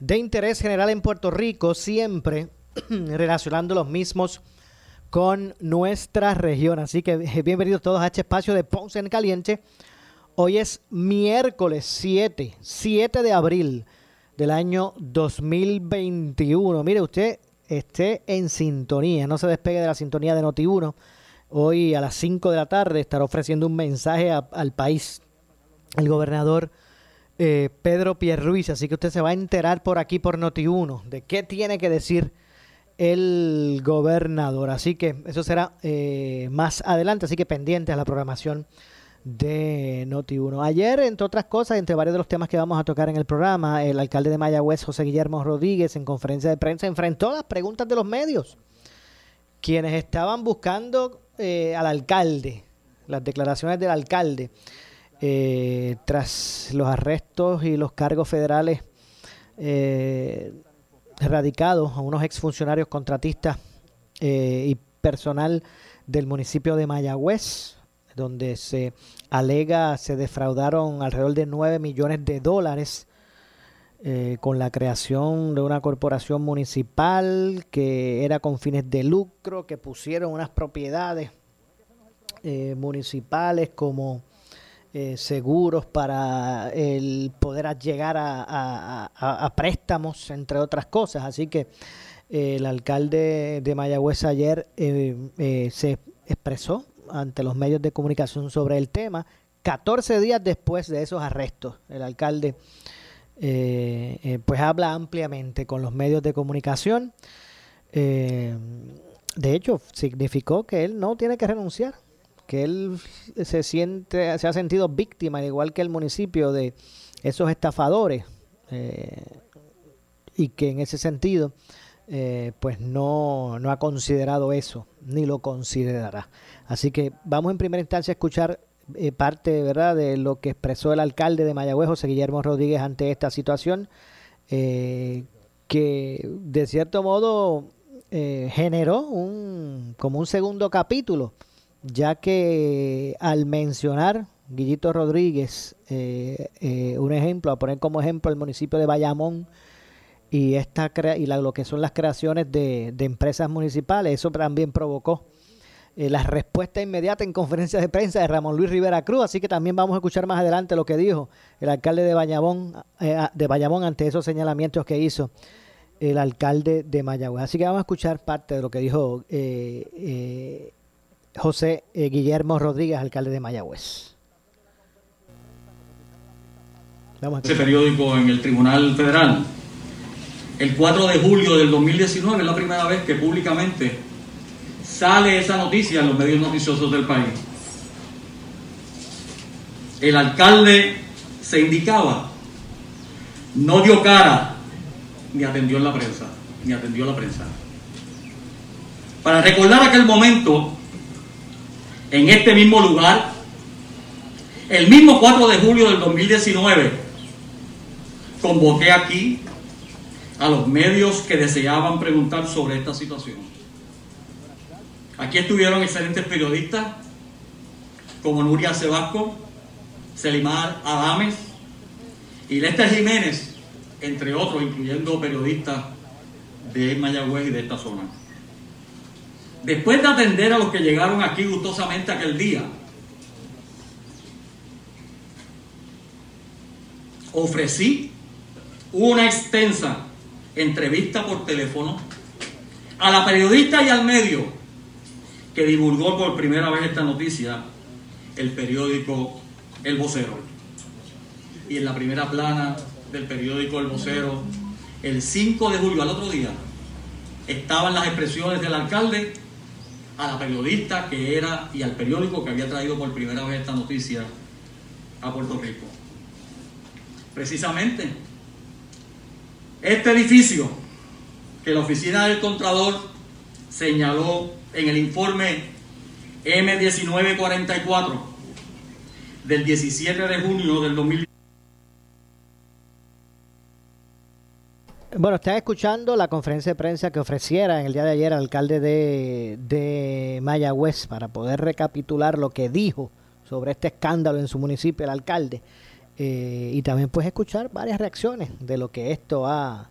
de interés general en Puerto Rico, siempre relacionando los mismos con nuestra región. Así que eh, bienvenidos todos a este espacio de Ponce en Caliente. Hoy es miércoles 7, 7 de abril del año 2021. Mire usted, esté en sintonía, no se despegue de la sintonía de Noti1. Hoy a las 5 de la tarde estará ofreciendo un mensaje al país el gobernador eh, Pedro Pierruiz, así que usted se va a enterar por aquí por Noti1 de qué tiene que decir el gobernador. Así que eso será eh, más adelante, así que pendiente a la programación de Noti1. Ayer, entre otras cosas, entre varios de los temas que vamos a tocar en el programa, el alcalde de Mayagüez, José Guillermo Rodríguez, en conferencia de prensa, enfrentó las preguntas de los medios, quienes estaban buscando eh, al alcalde, las declaraciones del alcalde, eh, tras los arrestos y los cargos federales eh, radicados a unos exfuncionarios contratistas y personal del municipio de Mayagüez donde se alega se defraudaron alrededor de 9 millones de dólares eh, con la creación de una corporación municipal que era con fines de lucro, que pusieron unas propiedades eh, municipales como eh, seguros para el poder llegar a, préstamos, entre otras cosas. Así que el alcalde de Mayagüez ayer se expresó ante los medios de comunicación sobre el tema. 14 días después de esos arrestos, el alcalde eh, eh, pues habla ampliamente con los medios de comunicación. Eh, de hecho, significó que él no tiene que renunciar, que él se siente, se ha sentido víctima, al igual que el municipio, de esos estafadores, y que en ese sentido, pues no, no ha considerado eso, ni lo considerará. Así que vamos en primera instancia a escuchar eh, parte ¿verdad? de lo que expresó el alcalde de Mayagüez, José Guillermo Rodríguez, ante esta situación, eh, que de cierto modo eh, generó un, como un segundo capítulo, ya que al mencionar Guillito Rodríguez, un ejemplo, a poner como ejemplo el municipio de Bayamón, y esta y lo que son las creaciones de, de empresas municipales, eso también provocó eh, la respuesta inmediata en conferencia de prensa de Ramón Luis Rivera Cruz, así que también vamos a escuchar más adelante lo que dijo el alcalde de Bayamón, eh, de Bayamón ante esos señalamientos que hizo el alcalde de Mayagüez. Así que vamos a escuchar parte de lo que dijo eh, José Guillermo Rodríguez, alcalde de Mayagüez. Ese periódico en el Tribunal Federal. El 4 de julio del 2019 es la primera vez que públicamente sale esa noticia en los medios noticiosos del país. El alcalde se indicaba, no dio cara, ni atendió en la prensa, ni atendió la prensa. Para recordar aquel momento, en este mismo lugar, el mismo 4 de julio del 2019, convoqué aquí a los medios que deseaban preguntar sobre esta situación. Aquí estuvieron excelentes periodistas como Nuria Sebasco, Selimar Adames y Lester Jiménez, entre otros, incluyendo periodistas de Mayagüez y de esta zona. Después de atender a los que llegaron aquí gustosamente aquel día, ofrecí una extensa entrevista por teléfono a la periodista y al medio que divulgó por primera vez esta noticia el periódico El Vocero. Y en la primera plana del periódico El Vocero, el 5 de julio, al otro día, estaban las expresiones del alcalde a la periodista que era y al periódico que había traído por primera vez esta noticia a Puerto Rico. Precisamente, este edificio que la oficina del Contralor señaló en el informe M1944 del 17 de junio del 2020. Bueno, está escuchando la conferencia de prensa que ofreciera en el día de ayer el alcalde de, de Mayagüez para poder recapitular lo que dijo sobre este escándalo en su municipio el alcalde eh, y también pues escuchar varias reacciones de lo que esto ha,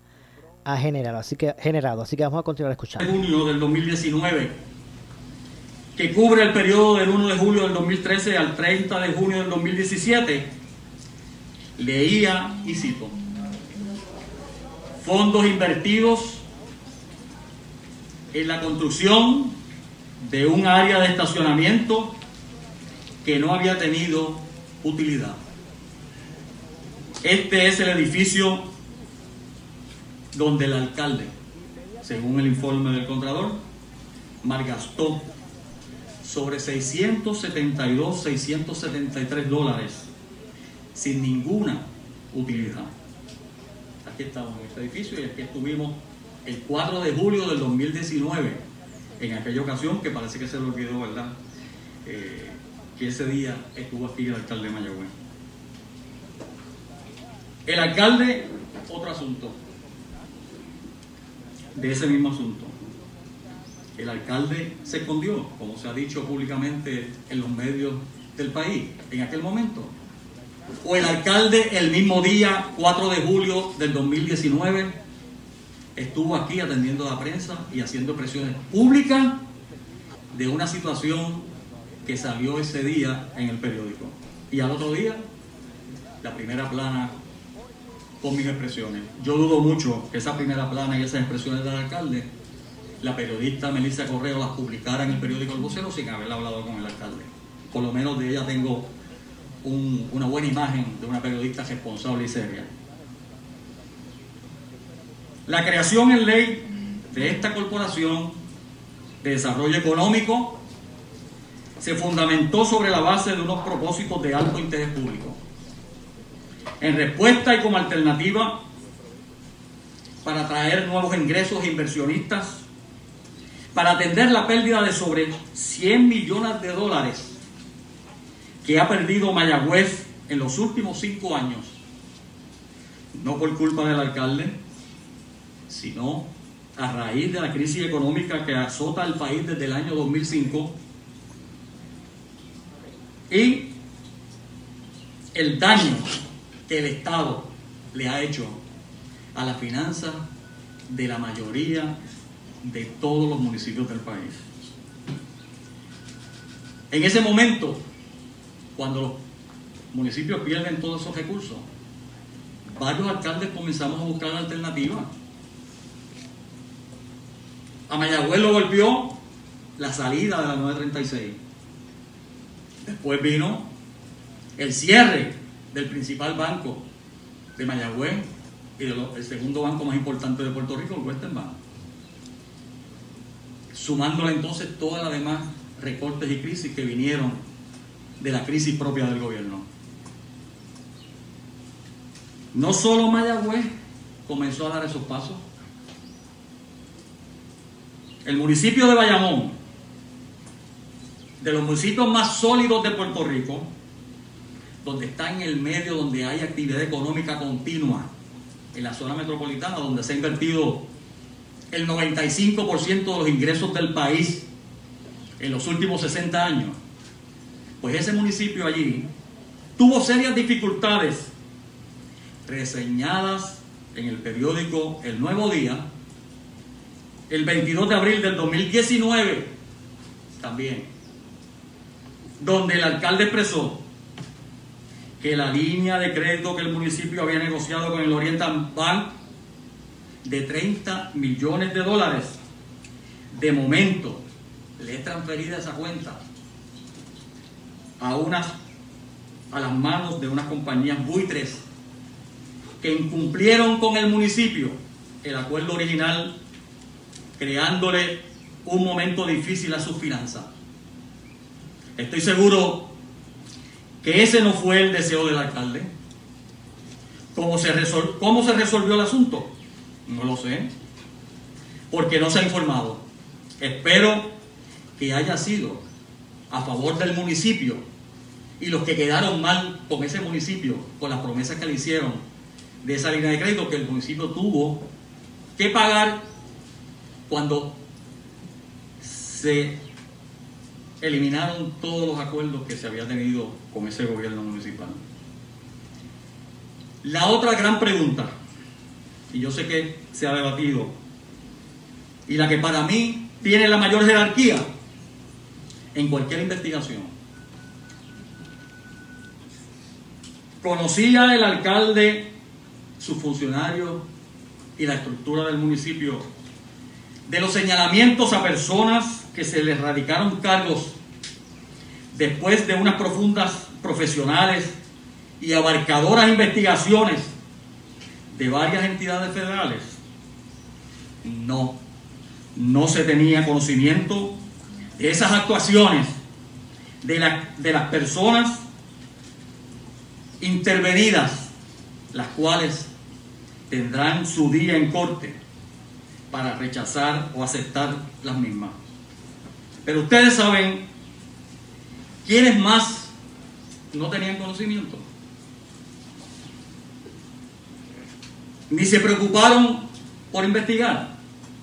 ha generado. Así que generado, así que vamos a continuar escuchando. Junio del 2019 que cubre el periodo del 1 de julio del 2013 al 30 de junio del 2017 leía y cito fondos invertidos en la construcción de un área de estacionamiento que no había tenido utilidad. Este es el edificio donde el alcalde, según el informe del Contralor, malgastó sobre 672, 673 dólares sin ninguna utilidad aquí estamos en este edificio y aquí estuvimos el 4 de julio del 2019, en aquella ocasión que parece que se le olvidó, ¿verdad? Eh, que ese día estuvo aquí el alcalde de Mayagüez. El alcalde, otro asunto, de ese mismo asunto. El alcalde se escondió, como se ha dicho públicamente en los medios del país, en aquel momento o el alcalde el mismo día, 4 de julio del 2019, estuvo aquí atendiendo a la prensa y haciendo presiones públicas de una situación que salió ese día en el periódico. Y al otro día, la primera plana con mis expresiones. Yo dudo mucho que esa primera plana y esas expresiones del alcalde, la periodista Melissa Correo las publicara en el periódico El Vocero sin haber hablado con el alcalde. Por lo menos de ella tengo una buena imagen de una periodista responsable y seria. La creación en ley de esta corporación de desarrollo económico se fundamentó sobre la base de unos propósitos de alto interés público. En respuesta y como alternativa para atraer nuevos ingresos e inversionistas, para atender la pérdida de sobre 100 millones de dólares que ha perdido Mayagüez en los últimos cinco años, no por culpa del alcalde, sino a raíz de la crisis económica que azota al país desde el año 2005 y el daño que el Estado le ha hecho a la finanza de la mayoría de todos los municipios del país. En ese momento, cuando los municipios pierden todos esos recursos, varios alcaldes comenzamos a buscar alternativas. A Mayagüez lo golpeó la salida de la 936. Después vino el cierre del principal banco de Mayagüez y el segundo banco más importante de Puerto Rico, el Western Bank. Sumándole entonces todas las demás recortes y crisis que vinieron de la crisis propia del gobierno. No solo Mayagüez comenzó a dar esos pasos. El municipio de Bayamón, de los municipios más sólidos de Puerto Rico, donde está en el medio, donde hay actividad económica continua, en la zona metropolitana, donde se ha invertido el 95% de los ingresos del país en los últimos 60 años, pues ese municipio allí tuvo serias dificultades reseñadas en el periódico El Nuevo Día el 22 de abril del 2019 también, donde el alcalde expresó que la línea de crédito que el municipio había negociado con el Oriental Bank de 30 millones de dólares, de momento le es transferida esa cuenta a unas a las manos de unas compañías buitres que incumplieron con el municipio el acuerdo original, creándole un momento difícil a sus finanzas. Estoy seguro que ese no fue el deseo del alcalde. ¿Cómo se, ¿Cómo se resolvió el asunto? No lo sé, porque no se ha informado. Espero que haya sido a favor del municipio y los que quedaron mal con ese municipio, con las promesas que le hicieron de esa línea de crédito que el municipio tuvo que pagar cuando se eliminaron todos los acuerdos que se había tenido con ese gobierno municipal. La otra gran pregunta, y yo sé que se ha debatido, y la que para mí tiene la mayor jerarquía en cualquier investigación, ¿Conocía el alcalde, sus funcionarios y la estructura del municipio de los señalamientos a personas que se les radicaron cargos después de unas profundas profesionales y abarcadoras investigaciones de varias entidades federales? No, no se tenía conocimiento esas actuaciones de, de las personas intervenidas, las cuales tendrán su día en corte para rechazar o aceptar las mismas. Pero ustedes saben quiénes más no tenían conocimiento. Ni se preocuparon por investigar.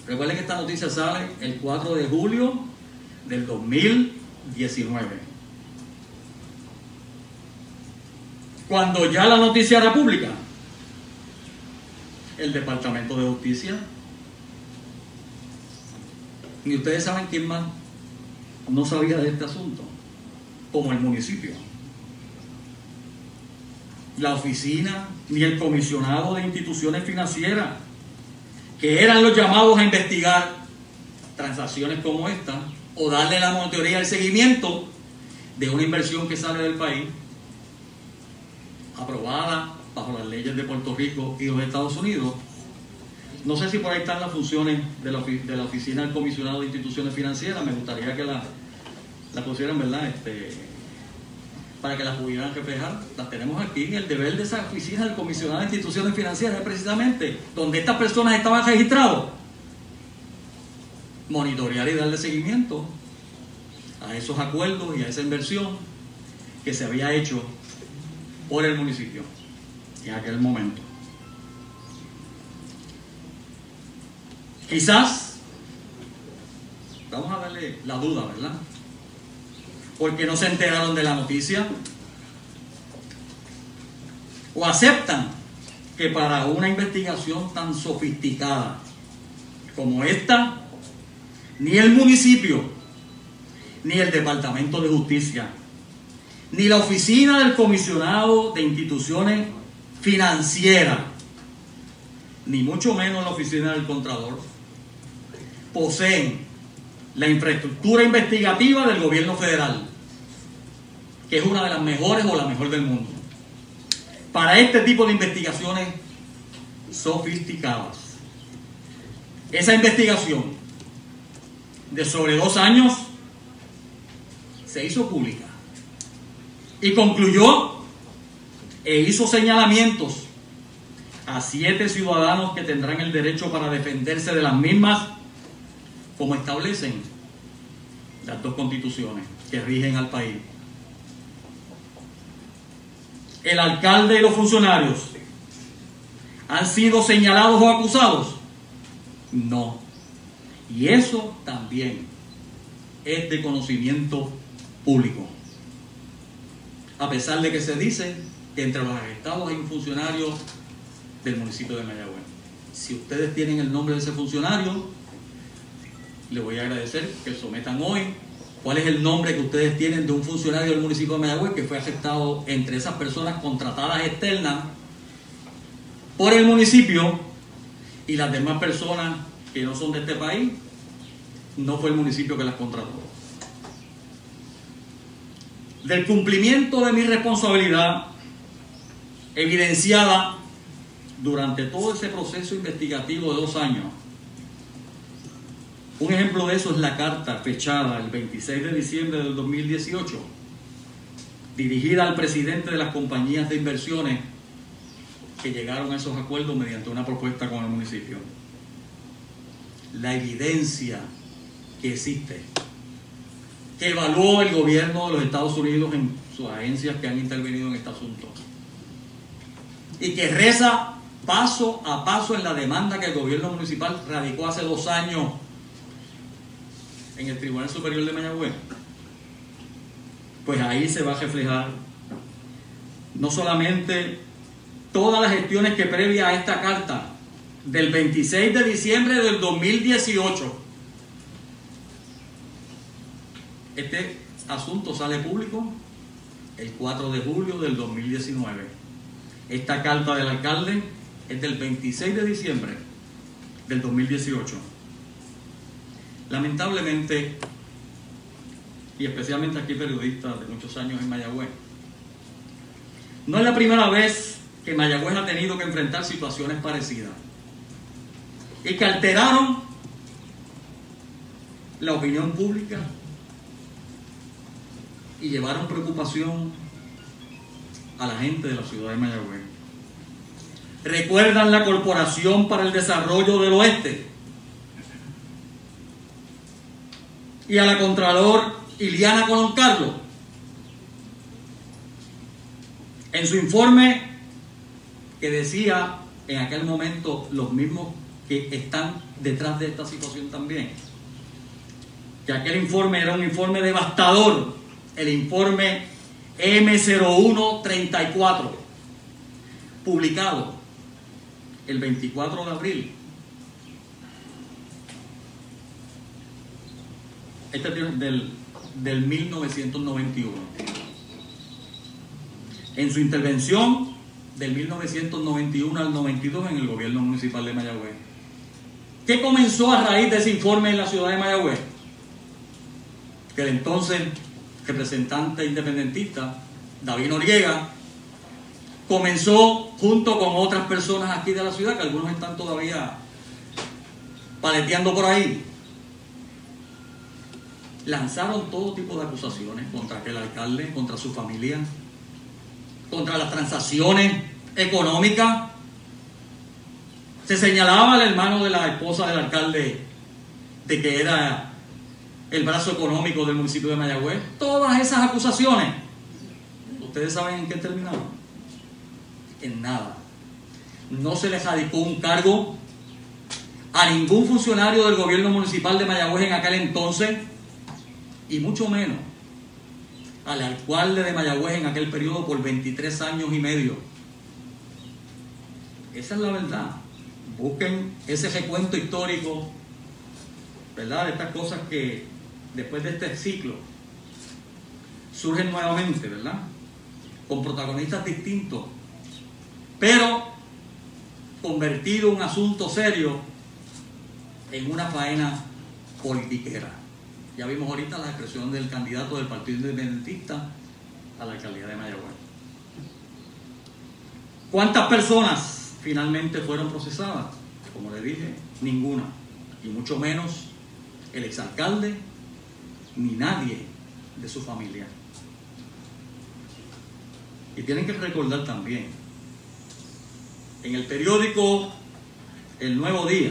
Recuerden que esta noticia sale el 4 de julio del 2019. Cuando ya la noticia era pública, el Departamento de Justicia, ni ustedes saben quién más no sabía de este asunto, como el municipio. La oficina, ni el comisionado de instituciones financieras, que eran los llamados a investigar transacciones como esta, o darle la monitoría al seguimiento de una inversión que sale del país aprobada bajo las leyes de Puerto Rico y los Estados Unidos. No sé si por ahí están las funciones de la, de la Oficina del Comisionado de Instituciones Financieras. Me gustaría que la, la pusieran, ¿verdad? Este, para que las pudieran reflejar. Las tenemos aquí. El deber de esa Oficina del Comisionado de Instituciones Financieras precisamente donde estas personas estaban registrados. Monitorear y darle seguimiento a esos acuerdos y a esa inversión que se había hecho por el municipio en aquel momento. Quizás, vamos a darle la duda, ¿verdad? Porque no se enteraron de la noticia. O aceptan que para una investigación tan sofisticada como esta, ni el municipio, ni el Departamento de Justicia ni la oficina del comisionado de instituciones financieras, ni mucho menos la oficina del Contralor, poseen la infraestructura investigativa del gobierno federal, que es una de las mejores o la mejor del mundo, para este tipo de investigaciones sofisticadas. Esa investigación de sobre dos años se hizo pública y concluyó e hizo señalamientos a siete ciudadanos que tendrán el derecho para defenderse de las mismas, como establecen las dos constituciones que rigen al país. El alcalde y los funcionarios han sido señalados o acusados. No. Y eso también es de conocimiento público a pesar de que se dice que entre los arrestados hay un funcionario del municipio de Mayagüez. Si ustedes tienen el nombre de ese funcionario, les voy a agradecer que sometan hoy cuál es el nombre que ustedes tienen de un funcionario del municipio de Mayagüez que fue aceptado entre esas personas contratadas externas por el municipio y las demás personas que no son de este país no fue el municipio que las contrató. Del cumplimiento de mi responsabilidad evidenciada durante todo ese proceso investigativo de dos años, un ejemplo de eso es la carta fechada el 26 de diciembre del 2018, dirigida al presidente de las compañías de inversiones que llegaron a esos acuerdos mediante una propuesta con el municipio. La evidencia que existe, que evaluó el gobierno de los Estados Unidos en sus agencias que han intervenido en este asunto, y que reza paso a paso en la demanda que el gobierno municipal radicó hace dos años en el Tribunal Superior de Mayagüez, pues ahí se va a reflejar no solamente todas las gestiones que previa a esta carta del 26 de diciembre del 2018, este asunto sale público el 4 de julio del 2019. Esta carta del alcalde es del 26 de diciembre del 2018. Lamentablemente, y especialmente aquí periodistas de muchos años en Mayagüez, no es la primera vez que Mayagüez ha tenido que enfrentar situaciones parecidas y que alteraron la opinión pública y llevaron preocupación a la gente de la ciudad de Mayagüez. ¿Recuerdan la Corporación para el Desarrollo del Oeste? y a la Contralor Iliana Colón Carlos. En su informe que decía en aquel momento los mismos que están detrás de esta situación también, que aquel informe era un informe devastador, el informe M0134, publicado el 24 de abril Este es del, del 1991. En su intervención del 1991 al 92 en el gobierno municipal de Mayagüez. ¿Qué comenzó a raíz de ese informe en la ciudad de Mayagüez? Que el entonces representante independentista, David Noriega, comenzó junto con otras personas aquí de la ciudad, que algunos están todavía paleteando por ahí, lanzaron todo tipo de acusaciones contra aquel alcalde, contra su familia, contra las transacciones económicas. Se señalaba al hermano de la esposa del alcalde de que era el brazo económico del municipio de Mayagüez. Todas esas acusaciones, ¿ustedes saben en qué terminaron? En nada. No se les adicó un cargo a ningún funcionario del gobierno municipal de Mayagüez en aquel entonces y mucho menos al alcalde de Mayagüez en aquel periodo por 23 años y medio. Esa es la verdad. Busquen ese recuento histórico, ¿verdad? De estas cosas que después de este ciclo surgen nuevamente, ¿verdad? Con protagonistas distintos, pero convertido un asunto serio en una faena politiquera. Ya vimos ahorita la expresión del candidato del Partido Independentista a la alcaldía de Mayagüez. ¿Cuántas personas finalmente fueron procesadas? Como le dije, ninguna. Y mucho menos el exalcalde ni nadie de su familia. Y tienen que recordar también, en el periódico El Nuevo Día,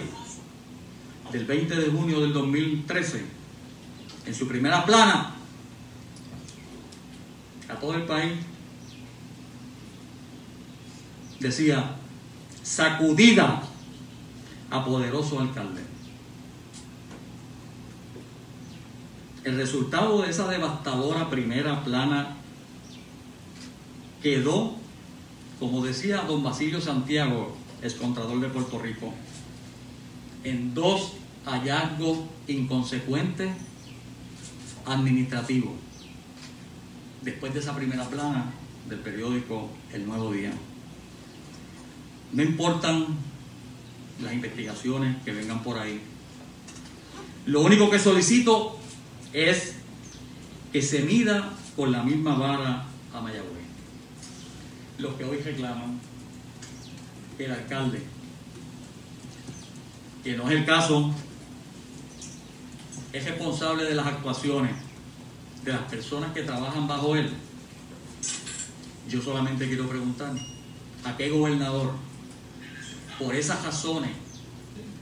del 20 de junio del 2013, en su primera plana a todo el país, decía, sacudida a poderoso alcalde. El resultado de esa devastadora primera plana quedó, como decía don Basilio Santiago, excontrador de Puerto Rico, en dos hallazgos inconsecuentes administrativo después de esa primera plana del periódico El Nuevo Día. No importan las investigaciones que vengan por ahí. Lo único que solicito es que se mida con la misma vara a Mayagüez. Los que hoy reclaman que el alcalde, que no es el caso, es responsable de las actuaciones de las personas que trabajan bajo él. Yo solamente quiero preguntar, ¿a qué gobernador, por esas razones,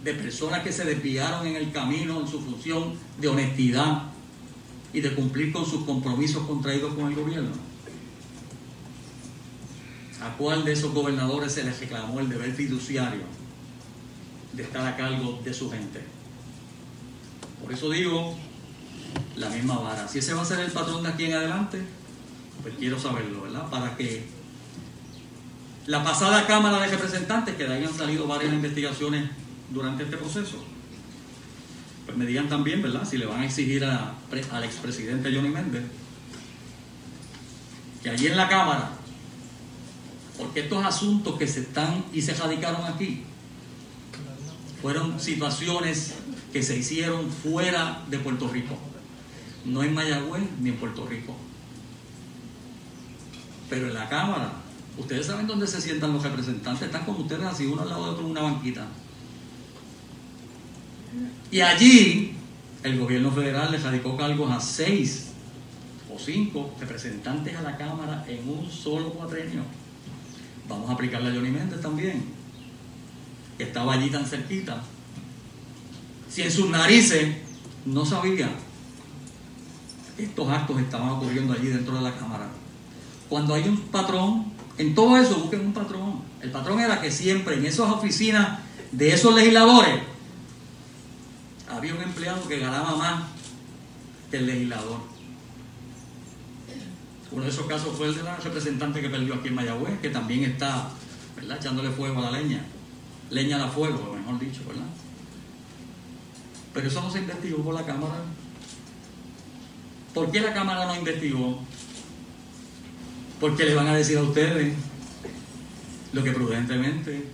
de personas que se desviaron en el camino en su función de honestidad y de cumplir con sus compromisos contraídos con el gobierno? ¿A cuál de esos gobernadores se les reclamó el deber fiduciario de estar a cargo de su gente? Por eso digo, la misma vara. Si ese va a ser el patrón de aquí en adelante, pues quiero saberlo, ¿verdad? Para que la pasada Cámara de Representantes, que de ahí han salido varias investigaciones durante este proceso, pues me digan también, ¿verdad? Si le van a exigir a, al expresidente Johnny Méndez que allí en la Cámara, porque estos asuntos que se están y se radicaron aquí, fueron situaciones que se hicieron fuera de Puerto Rico, no en Mayagüez ni en Puerto Rico. Pero en la Cámara, ustedes saben dónde se sientan los representantes, están como ustedes así, uno al lado de otro en una banquita. Y allí el gobierno federal le radicó cargos a seis o cinco representantes a la Cámara en un solo cuatrenio. Vamos a aplicarle a Johnny Méndez también, que estaba allí tan cerquita. Si en sus narices no sabía estos actos estaban ocurriendo allí dentro de la Cámara. Cuando hay un patrón, en todo eso busquen un patrón. El patrón era que siempre en esas oficinas de esos legisladores había un empleado que ganaba más que el legislador. Uno de esos casos fue el de la representante que perdió aquí en Mayagüez, que también está echándole fuego a la leña. Leña a fuego, mejor dicho, ¿verdad? Pero eso no se investigó por la Cámara. ¿Por qué la Cámara no investigó? Porque le van a decir a ustedes lo que prudentemente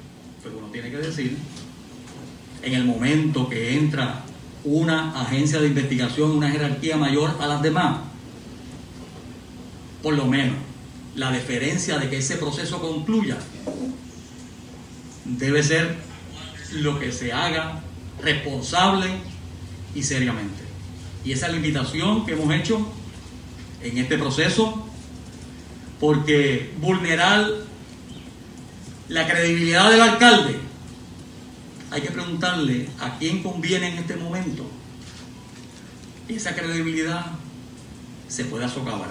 pues uno tiene que decir en el momento que entra una agencia de investigación, una jerarquía mayor a las demás. Por lo menos la deferencia de que ese proceso concluya debe ser lo que se haga responsable y seriamente. Y esa es invitación que hemos hecho en este proceso, porque vulnerar la credibilidad del alcalde, hay que preguntarle a quién conviene en este momento. Esa credibilidad se puede socavar.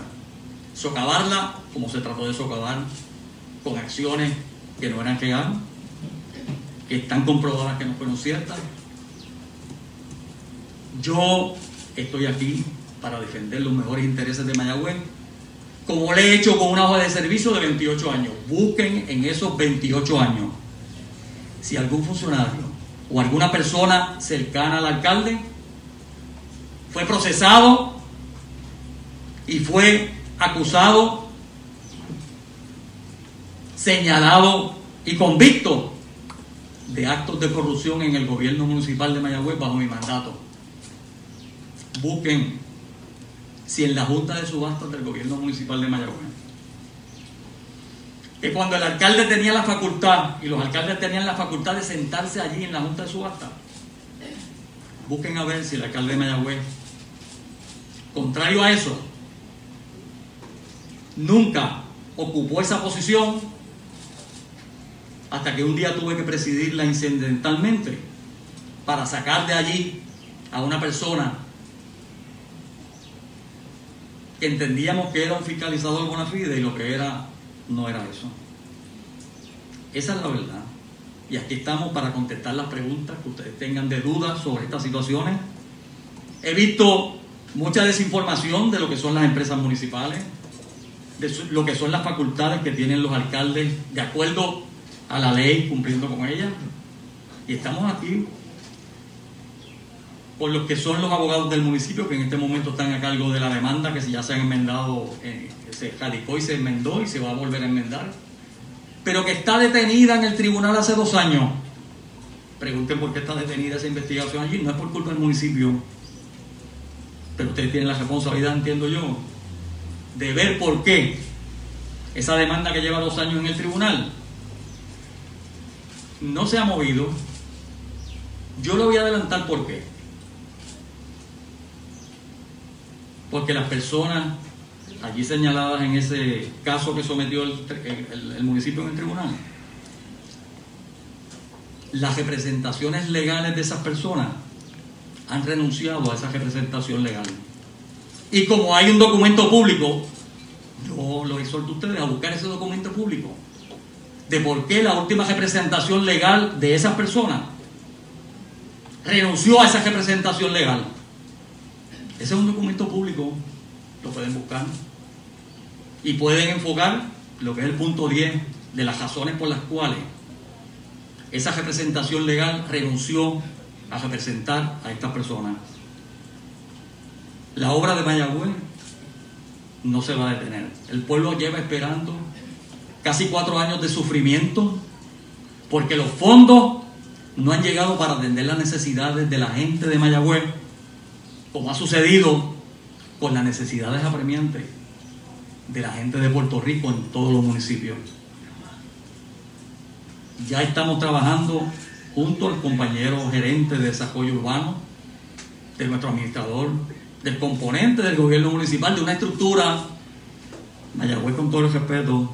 Socavarla como se trató de socavar con acciones que no eran reales, que están comprobadas que no fueron ciertas. Yo estoy aquí para defender los mejores intereses de Mayagüez, como le he hecho con una hoja de servicio de 28 años. Busquen en esos 28 años si algún funcionario o alguna persona cercana al alcalde fue procesado y fue acusado, señalado y convicto de actos de corrupción en el gobierno municipal de Mayagüez bajo mi mandato. Busquen si en la Junta de Subastas del gobierno municipal de Mayagüez, que cuando el alcalde tenía la facultad y los alcaldes tenían la facultad de sentarse allí en la Junta de Subastas, busquen a ver si el alcalde de Mayagüez, contrario a eso, nunca ocupó esa posición hasta que un día tuve que presidirla incidentalmente para sacar de allí a una persona entendíamos que era un fiscalizador bona fide y lo que era no era eso. Esa es la verdad. Y aquí estamos para contestar las preguntas que ustedes tengan de dudas sobre estas situaciones. He visto mucha desinformación de lo que son las empresas municipales, de lo que son las facultades que tienen los alcaldes de acuerdo a la ley, cumpliendo con ella. Y estamos aquí por los que son los abogados del municipio que en este momento están a cargo de la demanda que ya se han enmendado, eh, se radicó y se enmendó y se va a volver a enmendar, pero que está detenida en el tribunal hace dos años Pregunten por qué está detenida esa investigación allí. No es por culpa del municipio. Pero ustedes tienen la responsabilidad, entiendo yo, de ver por qué esa demanda que lleva dos años en el tribunal no se ha movido. Yo le voy a adelantar por qué. Porque las personas allí señaladas en ese caso que sometió el, municipio en el tribunal, las representaciones legales de esas personas han renunciado a esa representación legal. Y como hay un documento público, yo los exhorto a ustedes a buscar ese documento público de por qué la última representación legal de esas personas renunció a esa representación legal. Ese es un documento público, lo pueden buscar y pueden enfocar lo que es el punto 10 de las razones por las cuales esa representación legal renunció a representar a estas personas. La obra de Mayagüez no se va a detener. El pueblo lleva esperando casi cuatro años de sufrimiento porque los fondos no han llegado para atender las necesidades de la gente de Mayagüez, como ha sucedido con las necesidades apremiantes de la gente de Puerto Rico en todos los municipios. Ya estamos trabajando junto al compañero gerente de desarrollo urbano, de nuestro administrador, del componente del gobierno municipal, de una estructura. Mayagüez, con todo el respeto,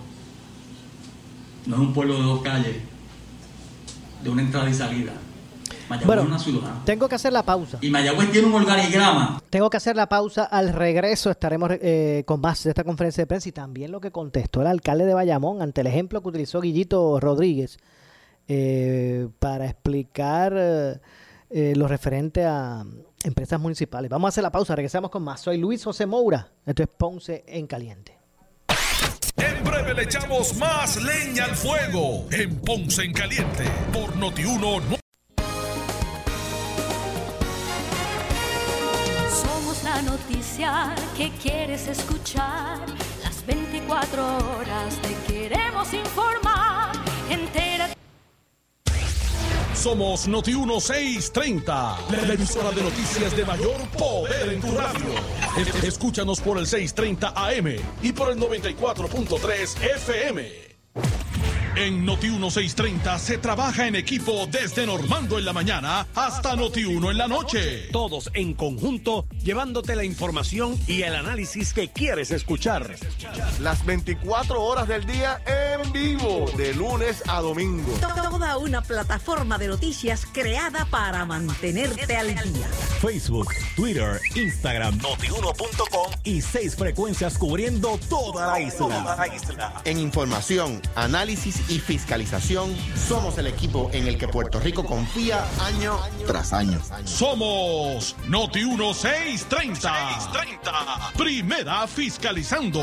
no es un pueblo de dos calles, de una entrada y salida. Mayagüez Bueno, es una ciudad. tengo que hacer la pausa. Y Mayagüez tiene un organigrama Tengo que hacer la pausa. Al regreso estaremos eh, con más de esta conferencia de prensa y también lo que contestó el alcalde de Bayamón ante el ejemplo que utilizó Guillito Rodríguez eh, para explicar eh, eh, lo referente a empresas municipales. Vamos a hacer la pausa. Regresamos con más. Soy Luis José Moura. Esto es Ponce en Caliente. En breve le echamos más leña al fuego en Ponce en Caliente por Notiuno. Noticia que quieres escuchar. Las 24 horas te queremos informar. Entérate. Somos Noti 1630, la emisora de noticias de mayor poder en tu radio. Es- Escúchanos por el 630 AM y por el 94.3 FM. En Noti 1630 se trabaja en equipo desde Normando en la mañana hasta Noti 1 en la noche. Todos en conjunto llevándote la información y el análisis que quieres escuchar. Las 24 horas del día en vivo, de lunes a domingo. Toda una plataforma de noticias creada para mantenerte al día. Facebook, Twitter, Instagram, notiuno.com y seis frecuencias cubriendo toda la isla. En información, análisis y fiscalización, somos el equipo en el que Puerto Rico confía año tras año. Somos Noti 1630. Primera fiscalizando.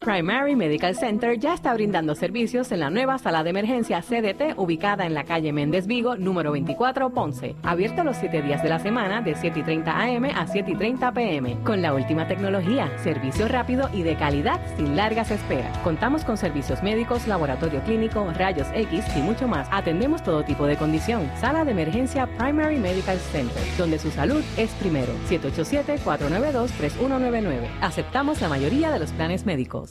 Primary Medical Center ya está brindando servicios en la nueva sala de emergencia CDT ubicada en la calle Méndez Vigo, número 24, Ponce. Abierto los 7 días de la semana de 7 y 30 AM a 7 y 30 PM. Con la última tecnología, servicio rápido y de calidad sin largas esperas. Contamos con servicios médicos, laboratorio clínico, rayos X y mucho más. Atendemos todo tipo de condición. Sala de emergencia Primary Medical Center, donde su salud es primero. 787-492-3199. Aceptamos la mayoría de los planes médicos.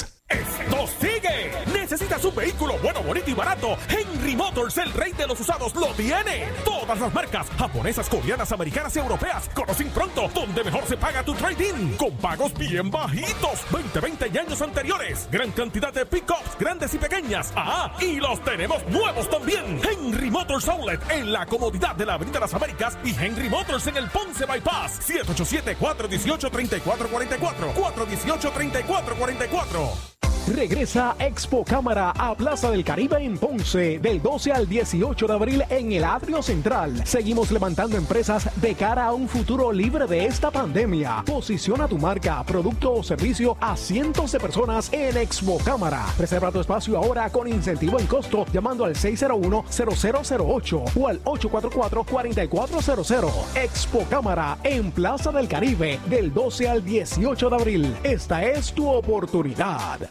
¡Esto sigue! ¿Necesitas vehículo bueno, bonito y barato, Henry Motors, el rey de los usados, lo tiene. Todas las marcas, japonesas, coreanas, americanas y europeas, conocen pronto donde mejor se paga tu trading, con pagos bien bajitos, 20, 20 y años anteriores. Gran cantidad de pickups, grandes y pequeñas. Ah, y los tenemos nuevos también. Henry Motors Outlet, en la comodidad de la Avenida Las Américas y Henry Motors en el Ponce Bypass, 787-418-3444, 418-3444. Regresa Expo Cámara a Plaza del Caribe en Ponce del 12 al 18 de abril en el Atrio Central. Seguimos levantando empresas de cara a un futuro libre de esta pandemia. Posiciona tu marca, producto o servicio a cientos de personas en Expo Cámara. Reserva tu espacio ahora con incentivo en costo llamando al 601-0008 o al 844-4400. Expo Cámara en Plaza del Caribe del 12 al 18 de abril. Esta es tu oportunidad.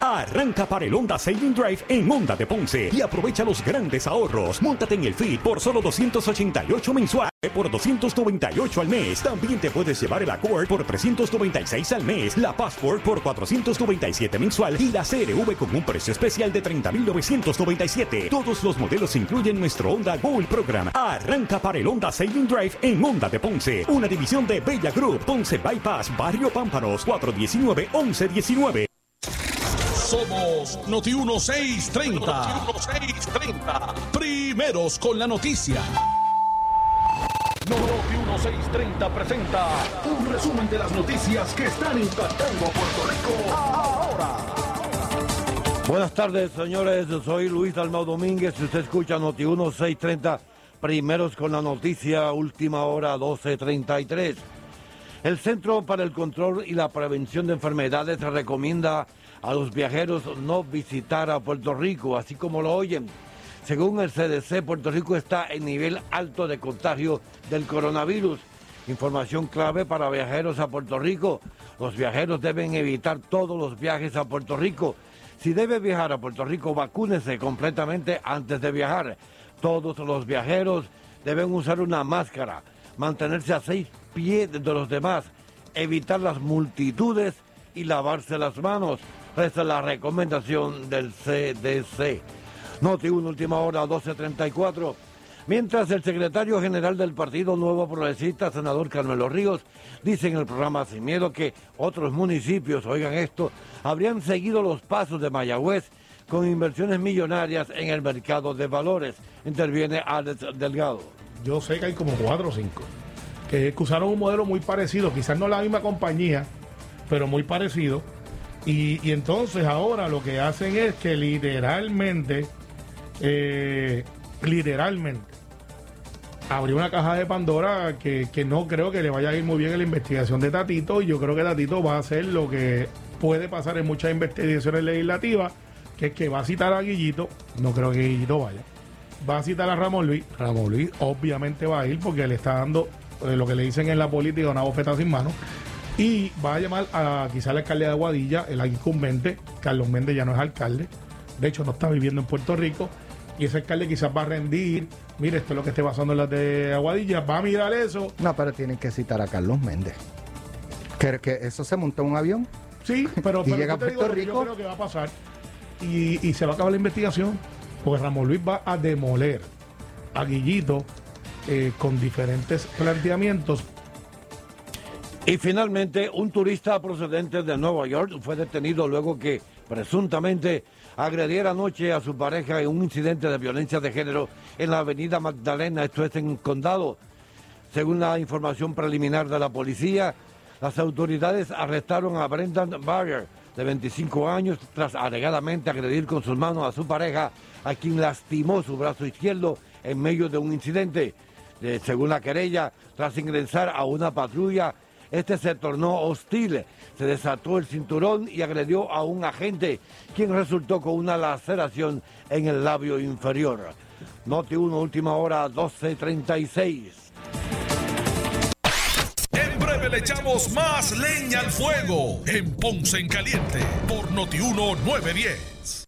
Arranca para el Honda Saving Drive en Honda de Ponce y aprovecha los grandes ahorros. Móntate en el Fit por solo 288 mensual por 298 al mes. También te puedes llevar el Accord por 396 al mes, la Passport por 497 mensual y la CRV con un precio especial de 30.997. Todos los modelos incluyen nuestro Honda Gold Program. Arranca para el Honda Saving Drive en Honda de Ponce, una división de Bella Group, Ponce Bypass, Barrio Pámpanos, 419-1119. Somos Noti 1630. Noti 1630. Primeros con la noticia. Noti 1630 presenta un resumen de las noticias que están impactando a Puerto Rico ahora. Buenas tardes, señores. Soy Luis Almao Domínguez. Si usted escucha Noti 1630, primeros con la noticia, última hora 1233. El Centro para el Control y la Prevención de Enfermedades recomienda a los viajeros no visitar a Puerto Rico, así como lo oyen. Según el CDC, Puerto Rico está en nivel alto de contagio del coronavirus. Información clave para viajeros a Puerto Rico. Los viajeros deben evitar todos los viajes a Puerto Rico. Si debe viajar a Puerto Rico, vacúnese completamente antes de viajar. Todos los viajeros deben usar una máscara, mantenerse a seis pies de los demás, evitar las multitudes y lavarse las manos. Esta es la recomendación del CDC. Noti 1, última hora, 12.34. Mientras el secretario general del Partido Nuevo Progresista, senador Carmelo Ríos, dice en el programa Sin Miedo que otros municipios, oigan esto, habrían seguido los pasos de Mayagüez con inversiones millonarias en el mercado de valores. Interviene Alex Delgado. Yo sé que hay como cuatro o cinco que usaron un modelo muy parecido, quizás no la misma compañía, pero muy parecido. Y, entonces ahora lo que hacen es que literalmente, eh, literalmente, abrió una caja de Pandora que, que no creo que le vaya a ir muy bien en la investigación de Tatito. Y yo creo que Tatito va a hacer lo que puede pasar en muchas investigaciones legislativas, que es que va a citar a Guillito. No creo que Guillito vaya. Va a citar a Ramón Luis. Ramón Luis obviamente va a ir porque le está dando eh, lo que le dicen en la política una bofeta sin mano. Y va a llamar a quizá el alcalde de Aguadilla, el incumbente. Carlos Méndez ya no es alcalde. De hecho, no está viviendo en Puerto Rico. Y ese alcalde quizás va a rendir. Mire, esto es lo que esté pasando en las de Aguadilla. Va a mirar eso. No, pero tienen que citar a Carlos Méndez. Que, que eso se montó en un avión. Sí, pero, y pero llega a digo Puerto Rico. Yo creo que va a pasar. Y, y se va a acabar la investigación. Porque Ramón Luis va a demoler a Guillito eh, con diferentes planteamientos. Y finalmente, un turista procedente de Nueva York fue detenido luego que presuntamente agrediera anoche a su pareja en un incidente de violencia de género en la avenida Magdalena, esto es en Condado. Según la información preliminar de la policía, las autoridades arrestaron a Brendan Barrier, de 25 años, tras alegadamente agredir con sus manos a su pareja, a quien lastimó su brazo izquierdo en medio de un incidente. Según la querella, tras ingresar a una patrulla este se tornó hostil, se desató el cinturón y agredió a un agente, quien resultó con una laceración en el labio inferior. Noti 1, última hora, 12.36. En breve le echamos más leña al fuego en Ponce en Caliente por Noti 1 910.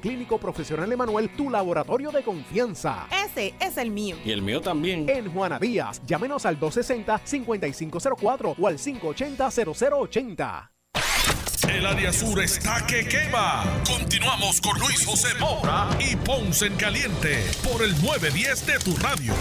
Clínico Profesional Emanuel tu laboratorio de confianza. Ese es el mío. Y el mío también. En Juana Díaz, llámenos al 260-5504 o al 580-0080. El área sur está que quema. Continuamos con Luis José Moura y Ponce en Caliente por el 910 de tu radio.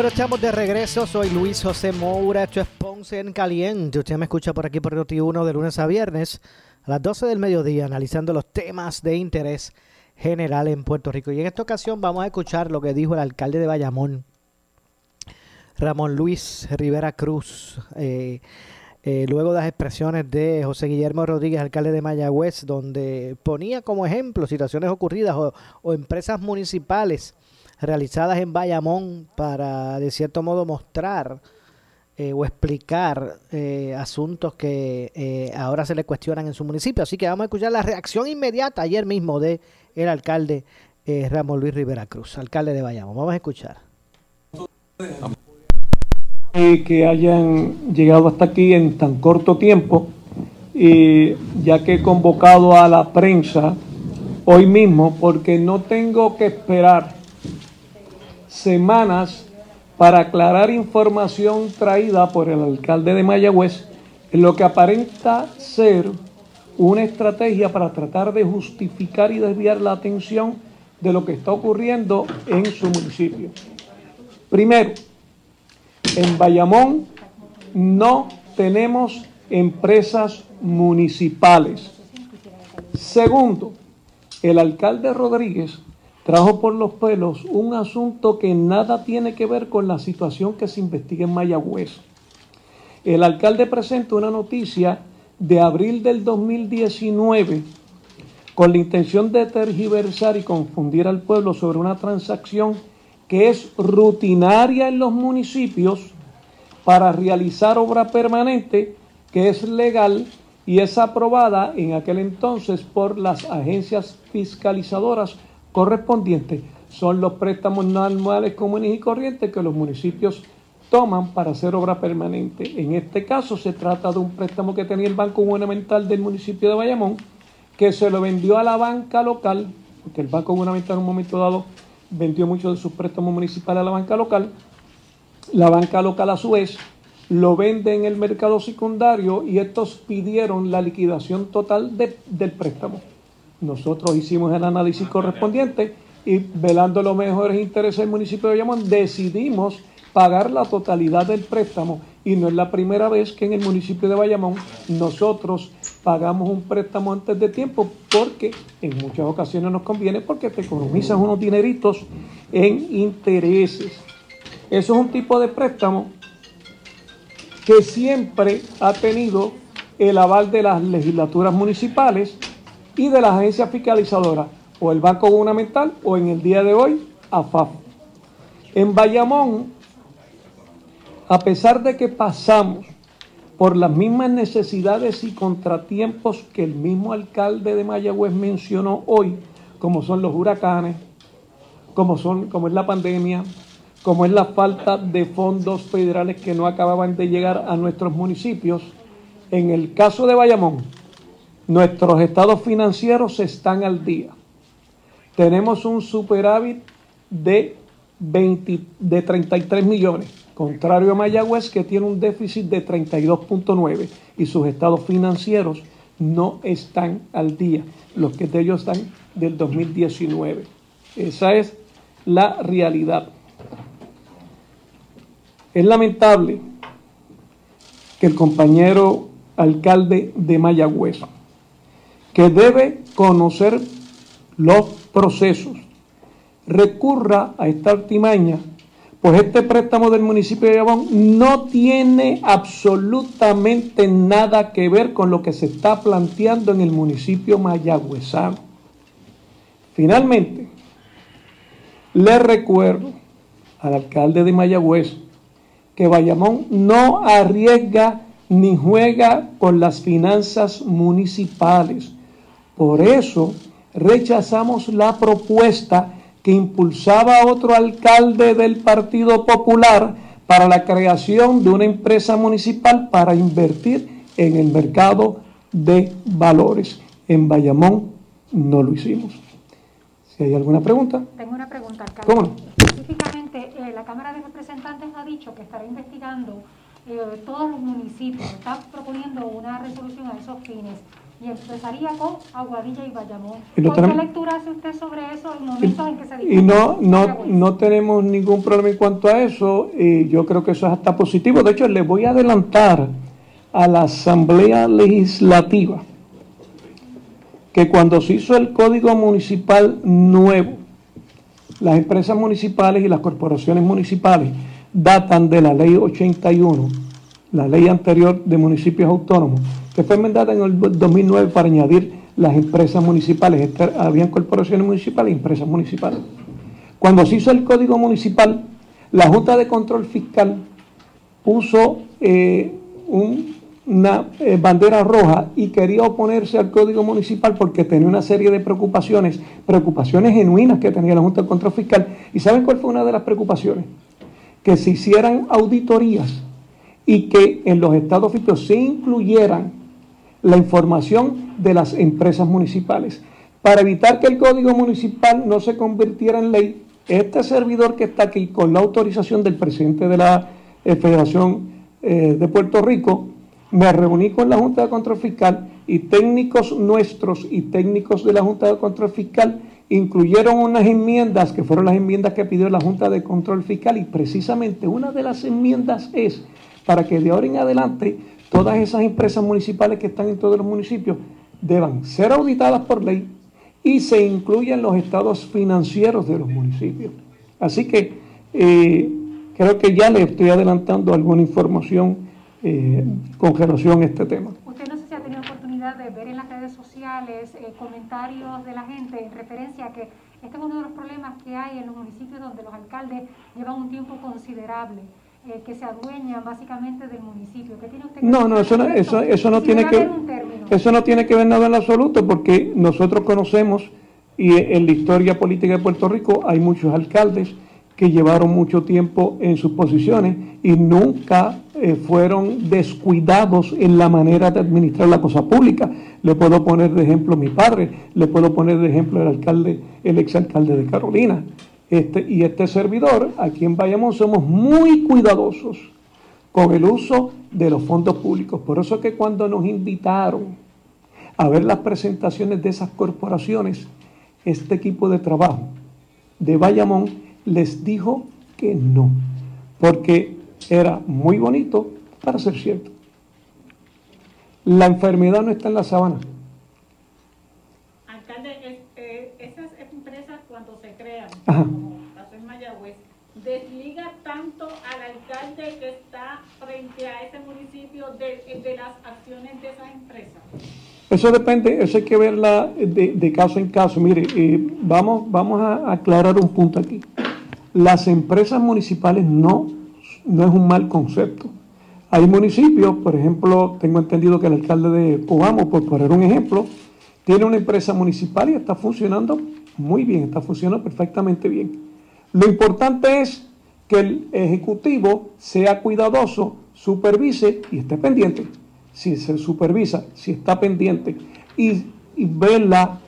Bueno, estamos de regreso. Soy Luis José Moura. Esto es Ponce en Caliente. Usted me escucha por aquí por Noti1 de lunes a viernes a las 12 del mediodía, analizando los temas de interés general en Puerto Rico. Y en esta ocasión vamos a escuchar lo que dijo el alcalde de Bayamón, Ramón Luis Rivera Cruz. eh, eh, luego de las expresiones de José Guillermo Rodríguez, alcalde de Mayagüez, donde ponía como ejemplo situaciones ocurridas o, o empresas municipales realizadas en Bayamón para, de cierto modo, mostrar eh, o explicar eh, asuntos que eh, ahora se le cuestionan en su municipio. Así que vamos a escuchar la reacción inmediata ayer mismo de el alcalde Ramón Luis Rivera Cruz, alcalde de Bayamón. Vamos a escuchar. que hayan llegado hasta aquí en tan corto tiempo, y ya que he convocado a la prensa hoy mismo, porque no tengo que esperar semanas para aclarar información traída por el alcalde de Mayagüez en lo que aparenta ser una estrategia para tratar de justificar y desviar la atención de lo que está ocurriendo en su municipio. Primero, en Bayamón no tenemos empresas municipales. Segundo, el alcalde Rodríguez trajo por los pelos un asunto que nada tiene que ver con la situación que se investiga en Mayagüez. El alcalde presenta una noticia de abril del 2019 con la intención de tergiversar y confundir al pueblo sobre una transacción que es rutinaria en los municipios para realizar obra permanente que es legal y es aprobada en aquel entonces por las agencias fiscalizadoras correspondientes. Son los préstamos no anuales comunes y corrientes que los municipios toman para hacer obra permanente. En este caso se trata de un préstamo que tenía el Banco Gubernamental del municipio de Bayamón, que se lo vendió a la banca local, porque el Banco Gubernamental en un momento dado vendió muchos de sus préstamos municipales a la banca local. La banca local a su vez lo vende en el mercado secundario y estos pidieron la liquidación total de- del préstamo. Nosotros hicimos el análisis correspondiente y velando los mejores intereses del municipio de Bayamón decidimos pagar la totalidad del préstamo y no es la primera vez que en el municipio de Bayamón nosotros pagamos un préstamo antes de tiempo porque en muchas ocasiones nos conviene porque te economizas unos dineritos en intereses. Eso es un tipo de préstamo que siempre ha tenido el aval de las legislaturas municipales y de las agencias fiscalizadoras, o el Banco Gubernamental o en el día de hoy, AFAF. En Bayamón, a pesar de que pasamos por las mismas necesidades y contratiempos que el mismo alcalde de Mayagüez mencionó hoy, como son los huracanes, como, son, como es la pandemia, como es la falta de fondos federales que no acababan de llegar a nuestros municipios, en el caso de Bayamón, nuestros estados financieros están al día. Tenemos un superávit de, 20, de 33 millones, contrario a Mayagüez que tiene un déficit de 32.9 y sus estados financieros no están al día, los que de ellos están del 2019. Esa es la realidad. Es lamentable que el compañero alcalde de Mayagüez, que debe conocer los procesos, recurra a esta artimaña, pues este préstamo del municipio de Bayamón no tiene absolutamente nada que ver con lo que se está planteando en el municipio mayagüezano. Finalmente, le recuerdo al alcalde de Mayagüez que Bayamón no arriesga ni juega con las finanzas municipales. Por eso rechazamos la propuesta que impulsaba otro alcalde del Partido Popular para la creación de una empresa municipal para invertir en el mercado de valores. En Bayamón no lo hicimos. Si hay alguna pregunta. Tengo una pregunta, alcalde. ¿Cómo? Específicamente, eh, la Cámara de Representantes ha dicho que estará investigando eh, todos los municipios, está proponiendo una resolución a esos fines y empezaría con Aguadilla y Bayamón. Y lo ¿Qué tenemos- lectura hace usted sobre eso en momentos en que se Y no, discute no, no tenemos ningún problema en cuanto a eso. Y yo creo que eso es hasta positivo. De hecho, les voy a adelantar a la Asamblea Legislativa que cuando se hizo el Código Municipal nuevo, las empresas municipales y las corporaciones municipales datan de la Ley 81, la ley anterior de municipios autónomos, que fue enmendada en el 2009 para añadir las empresas municipales. Este- Habían corporaciones municipales y empresas municipales. Cuando se hizo el Código Municipal, la Junta de Control Fiscal puso eh, un- una eh, bandera roja y quería oponerse al Código Municipal porque tenía una serie de preocupaciones, preocupaciones genuinas que tenía la Junta de Control Fiscal. ¿Y saben cuál fue una de las preocupaciones? Que se hicieran auditorías y que en los estados fiscales se incluyeran la información de las empresas municipales. Para evitar que el código municipal no se convirtiera en ley, este servidor que está aquí, con la autorización del presidente de la eh, Federación eh, de Puerto Rico, me reuní con la Junta de Control Fiscal y técnicos nuestros y técnicos de la Junta de Control Fiscal incluyeron unas enmiendas que fueron las enmiendas que pidió la Junta de Control Fiscal y precisamente una de las enmiendas es para que de ahora en adelante todas esas empresas municipales que están en todos los municipios deban ser auditadas por ley y se incluyan los estados financieros de los municipios. Así que eh, creo que ya le estoy adelantando alguna información eh, con relación a este tema. Usted no sé si ha tenido oportunidad de ver en las redes sociales eh, comentarios de la gente en referencia a que este es uno de los problemas que hay en los municipios donde los alcaldes llevan un tiempo considerable, eh, que se adueñan básicamente del municipio. ¿Qué tiene usted que No, no, eso no, eso, eso no Si tiene que eso no tiene que ver nada en absoluto porque nosotros conocemos y en la historia política de Puerto Rico hay muchos alcaldes que llevaron mucho tiempo en sus posiciones y nunca eh, fueron descuidados en la manera de administrar la cosa pública. Le puedo poner de ejemplo a mi padre, le puedo poner de ejemplo el alcalde, el exalcalde de Carolina. Este, y este servidor, aquí en Bayamón, somos muy cuidadosos con el uso de los fondos públicos. Por eso es que cuando nos invitaron a ver las presentaciones de esas corporaciones, este equipo de trabajo de Bayamón les dijo que no, porque era muy bonito para ser cierto. La enfermedad no está en la sabana. Alcalde, es- eh, esas empresas cuando se crean, Ajá. como pasó en Mayagüez, desliga tanto al alcalde alcalde que está frente a ese municipio de, de las acciones de esas empresas? Eso depende, eso hay que verla de, de caso en caso. Mire, eh, vamos, vamos a aclarar un punto aquí. Las empresas municipales no, no es un mal concepto. Hay municipios, por ejemplo, tengo entendido que el alcalde de Cobamo, por poner un ejemplo, tiene una empresa municipal y está funcionando muy bien, está funcionando perfectamente bien. Lo importante es que el ejecutivo sea cuidadoso, supervise y esté pendiente si se supervisa, si está pendiente y, y vela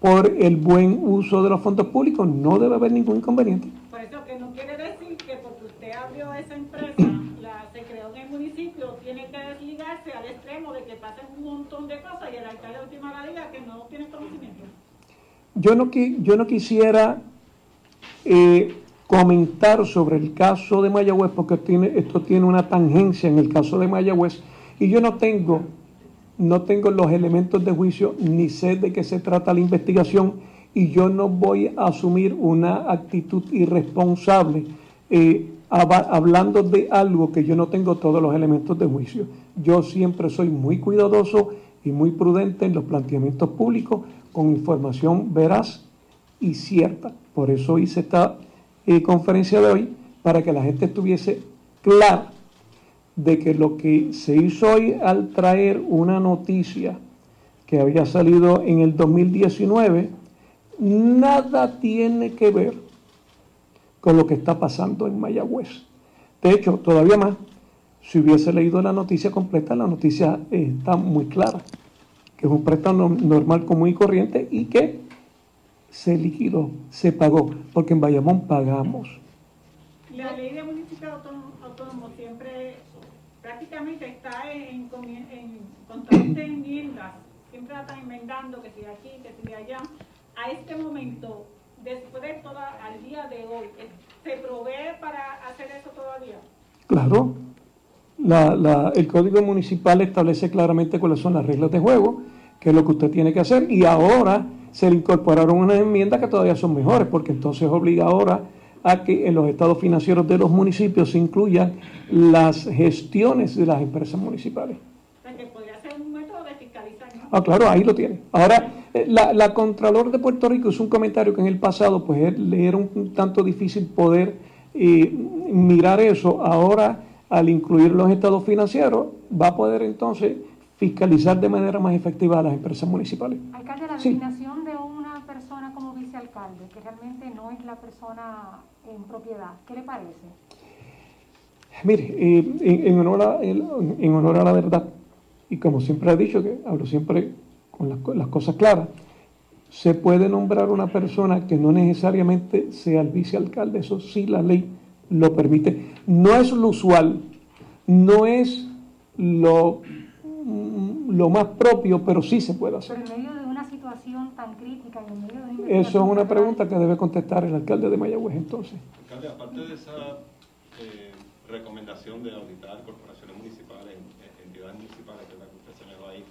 por el buen uso de los fondos públicos, no debe haber ningún inconveniente. Por eso que no quiere decir que porque usted abrió esa empresa, la, se creó en el municipio, tiene que desligarse al extremo de que pasen un montón de cosas y el alcalde de última hora diga que no tiene conocimiento. Yo no, yo no quisiera eh, comentar sobre el caso de Mayagüez porque esto tiene una tangencia en el caso de Mayagüez y yo no tengo, no tengo los elementos de juicio ni sé de qué se trata la investigación y yo no voy a asumir una actitud irresponsable eh, hab- hablando de algo que yo no tengo todos los elementos de juicio. Yo siempre soy muy cuidadoso y muy prudente en los planteamientos públicos con información veraz y cierta. Por eso hice esta eh, conferencia de hoy, para que la gente estuviese clara de que lo que se hizo hoy al traer una noticia que había salido en el 2019, nada tiene que ver con lo que está pasando en Mayagüez. De hecho, todavía más, si hubiese leído la noticia completa, la noticia eh, está muy clara, que es un préstamo normal, común y corriente y que se liquidó, se pagó, porque en Bayamón pagamos. La ley de municipios autónomos autónomos siempre prácticamente está en, comi- en constantes enmiendas, siempre la están enmendando, que si aquí, que si allá. A este momento, después de toda, al día de hoy, ¿se provee para hacer eso todavía? Claro, la- la- el Código Municipal establece claramente cuáles son las reglas de juego, qué es lo que usted tiene que hacer, y ahora se le incorporaron unas enmiendas que todavía son mejores, porque entonces obliga ahora a que en los estados financieros de los municipios se incluyan las gestiones de las empresas municipales. O sea, que podría ser un método de fiscalizar, ¿no? Ah, claro, ahí lo tiene. Ahora, eh, la, la Contralor de Puerto Rico hizo un comentario que en el pasado pues le era un tanto difícil poder eh, mirar eso. Ahora, al incluir los estados financieros, va a poder entonces fiscalizar de manera más efectiva a las empresas municipales. Alcalde, la Sí. designación de una persona como vicealcalde, que realmente no es la persona en propiedad, ¿qué le parece? Mire, eh, en, en honor a, en honor a la verdad, y como siempre he dicho, que hablo siempre con las, co- las cosas claras, se puede nombrar una persona que no necesariamente sea el vicealcalde, eso sí la ley lo permite. No es lo usual, no es lo, mm, lo más propio, pero sí se puede hacer. Pero en medio de una situación tan crítica y en medio de una Eso es una pregunta que debe contestar el alcalde de Mayagüez entonces. Alcalde, aparte de esa eh, recomendación de auditar corporaciones municipales, entidades municipales, que es la que usted señaló ahí,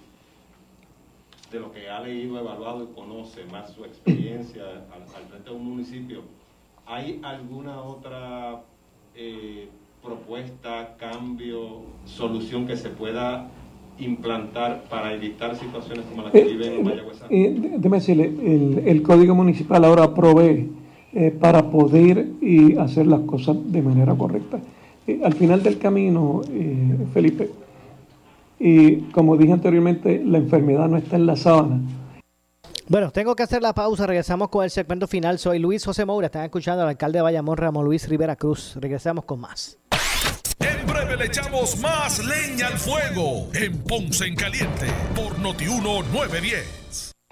de lo que ha leído, evaluado y conoce, más su experiencia al, al frente de un municipio, ¿hay alguna otra eh, propuesta, cambio, solución que se pueda implantar para evitar situaciones como las que viven en Mayagüez? Eh, de- déjeme decirle, el, el Código Municipal ahora provee eh, para poder y hacer las cosas de manera correcta. Eh, al final del camino, eh, Felipe, y como dije anteriormente, la enfermedad no está en la sábana. Bueno, tengo que hacer la pausa. Regresamos con el segmento final. Soy Luis José Moura. Están escuchando al alcalde de Bayamón, Ramón Luis Rivera Cruz. Regresamos con más. En breve le echamos más leña al fuego en Ponce en Caliente por Notiuno 910.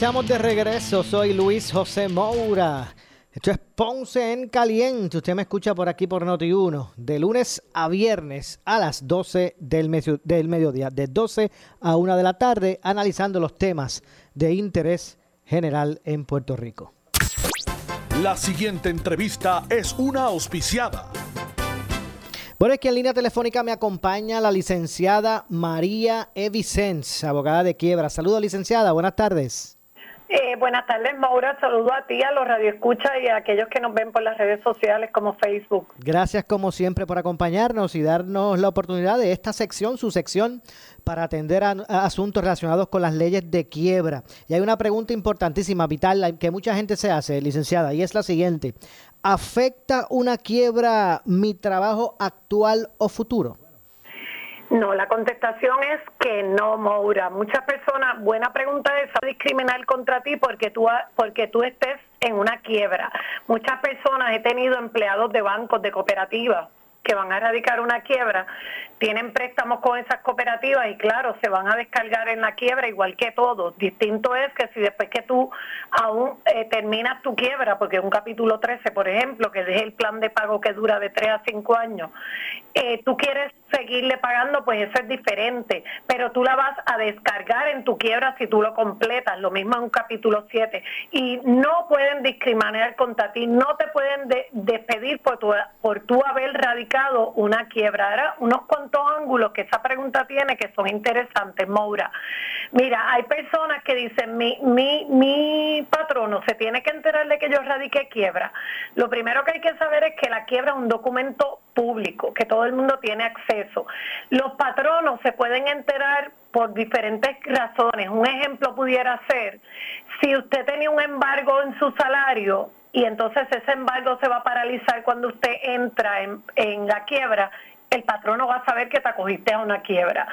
Estamos de regreso. Soy Luis José Moura. Esto es Ponce en Caliente. Usted me escucha por aquí por Noti1, de lunes a viernes a las 12 del, medio- del mediodía, de 12 a 1 de la tarde, analizando los temas de interés general en Puerto Rico. La siguiente entrevista es una auspiciada. Bueno, es que en línea telefónica me acompaña la licenciada María E. Vicens, abogada de quiebra. Saludos, licenciada. Buenas tardes. Eh, buenas tardes, Maura. Saludo a ti, a los radioescuchas y a aquellos que nos ven por las redes sociales como Facebook. Gracias como siempre por acompañarnos y darnos la oportunidad de esta sección, su sección, para atender a, asuntos relacionados con las leyes de quiebra. Y hay una pregunta importantísima, vital, que mucha gente se hace, licenciada, y es la siguiente. ¿Afecta una quiebra mi trabajo actual o futuro? No, la contestación es que no, Maura. Muchas personas, buena pregunta es discriminar contra ti porque tú, porque tú estés en una quiebra. Muchas personas, he tenido empleados de bancos, de cooperativas, que van a erradicar una quiebra, tienen préstamos con esas cooperativas y claro, se van a descargar en la quiebra igual que todos. Distinto es que si después que tú aún eh, terminas tu quiebra, porque un capítulo 13, por ejemplo, que es el plan de pago que dura de 3 a 5 años, eh, tú quieres seguirle pagando, pues eso es diferente, pero tú la vas a descargar en tu quiebra si tú lo completas, lo mismo en un capítulo 7, y no pueden discriminar contra ti, no te pueden de- despedir por tu, por tú haber radicado una quiebra. Ahora, unos cuantos ángulos que esa pregunta tiene que son interesantes, Maura. Mira, hay personas que dicen, mi, mi, mi patrono se tiene que enterar de que yo radiqué quiebra. Lo primero que hay que saber es que la quiebra es un documento público, que todo el mundo tiene acceso. Los patronos se pueden enterar por diferentes razones. Un ejemplo pudiera ser, si usted tenía un embargo en su salario y entonces ese embargo se va a paralizar cuando usted entra en, la quiebra, el patrono va a saber que te acogiste a una quiebra.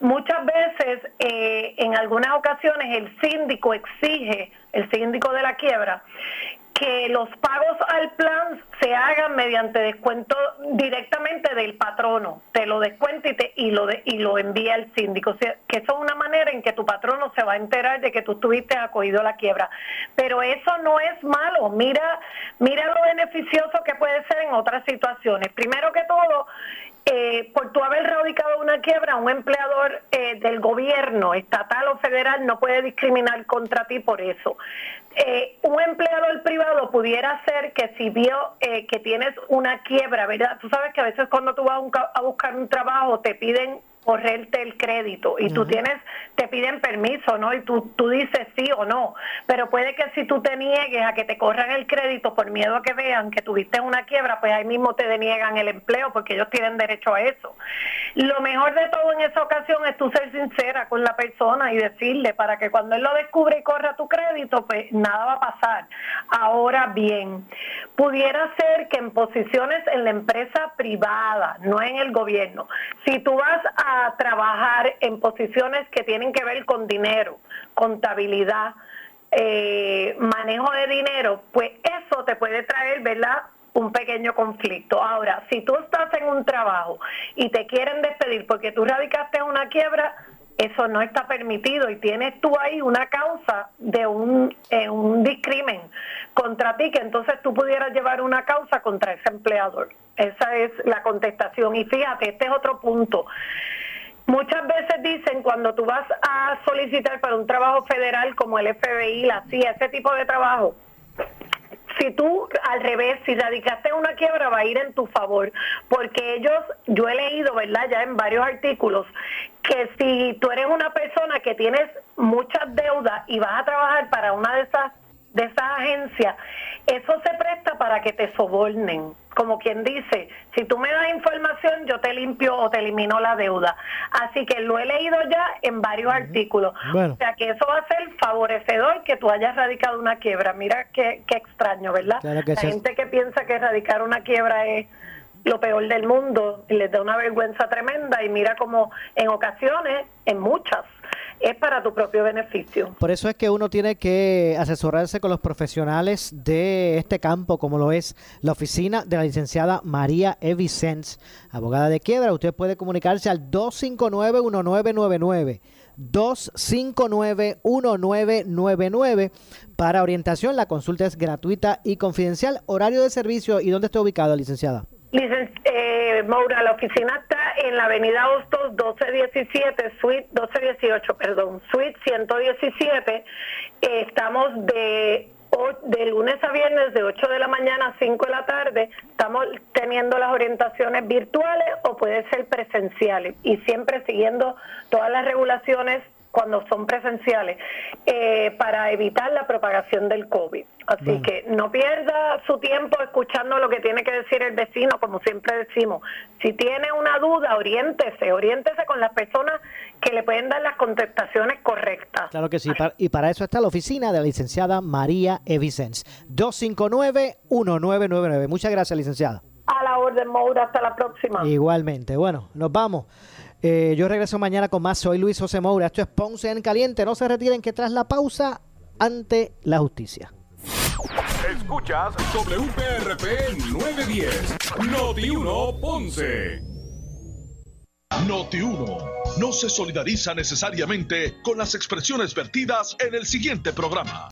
Muchas veces, eh, en algunas ocasiones, el síndico exige, el síndico de la quiebra, que los pagos al plan se hagan mediante descuento directamente del patrono. Te lo descuenta y, te, y, lo, de- y lo envía el síndico. Que eso es una manera en que tu patrono se va a enterar de que tú estuviste acogido a la quiebra. Pero eso no es malo. Mira, mira lo beneficioso que puede ser en otras situaciones. Primero que todo, eh, por tu haber radicado una quiebra, un empleador eh, del gobierno, estatal o federal, no puede discriminar contra ti por eso. Eh, un empleador privado pudiera ser que si vio eh, que tienes una quiebra, ¿verdad? Tú sabes que a veces cuando tú vas a, un a buscar un trabajo te piden correrte el crédito y tú Ujú. tienes, te piden permiso, ¿no? Y tú, tú dices sí o no, pero puede que si tú te niegues a que te corran el crédito por miedo a que vean que tuviste una quiebra, pues ahí mismo te deniegan el empleo porque ellos tienen derecho a eso. Lo mejor de todo en esa ocasión es tú ser sincera con la persona y decirle para que cuando él lo descubre y corra tu crédito, pues nada va a pasar. Ahora bien, pudiera ser que en posiciones en la empresa privada, no en el gobierno, si tú vas a trabajar en posiciones que tienen que ver con dinero, contabilidad, eh, manejo de dinero, pues eso te puede traer, ¿verdad? un pequeño conflicto. Ahora, si tú estás en un trabajo y te quieren despedir porque tú radicaste una quiebra, eso no está permitido y tienes tú ahí una causa de un, eh, un discrimen contra ti que entonces tú pudieras llevar una causa contra ese empleador. Esa es la contestación. Y fíjate, este es otro punto. Muchas veces dicen cuando tú vas a solicitar para un trabajo federal como el FBI, la CIA, ese tipo de trabajo, si tú al revés, si radicaste una quiebra va a ir en tu favor, porque ellos, yo he leído, ¿verdad? Ya en varios artículos, que si tú eres una persona que tienes muchas deudas y vas a trabajar para una de esas de esas agencias, eso se presta para que te sobornen. Como quien dice, si tú me das información, yo te limpio o te elimino la deuda. Así que lo he leído ya en varios artículos. Bueno. O sea que eso va a ser favorecedor que tú hayas radicado una quiebra. Mira qué, qué extraño, ¿verdad? Claro que la sí. gente que piensa que radicar una quiebra es lo peor del mundo y les da una vergüenza tremenda y mira como en ocasiones, en muchas, es para tu propio beneficio. Por eso es que uno tiene que asesorarse con los profesionales de este campo, como lo es la oficina de la licenciada María E. Vicens, abogada de quiebra. Usted puede comunicarse al 259-1999. 259-1999 para orientación. La consulta es gratuita y confidencial. Horario de servicio y dónde está ubicado, licenciada. Licen- eh, Maura, la oficina está en la avenida Hostos 1217, suite 1218, perdón, suite 117. Eh, estamos de, de lunes a viernes de 8 de la mañana a 5 de la tarde. Estamos teniendo las orientaciones virtuales o puede ser presenciales y siempre siguiendo todas las regulaciones cuando son presenciales eh, para evitar la propagación del COVID. Así Bueno. que no pierda su tiempo escuchando lo que tiene que decir el vecino, como siempre decimos. Si tiene una duda, oriéntese, oriéntese con las personas que le pueden dar las contestaciones correctas. Claro que sí. Y para eso está la oficina de la licenciada María E. Vicens. 259-1999. Muchas gracias, licenciada. A la orden, Moura, hasta la próxima. Igualmente. Bueno, nos vamos. Eh, yo regreso mañana con más. Soy Luis José Moura. Esto es Ponce en Caliente. No se retiren que tras la pausa, ante la justicia. Escuchas WPRP 910, Noti 1 Ponce. Noti 1 no se solidariza necesariamente con las expresiones vertidas en el siguiente programa.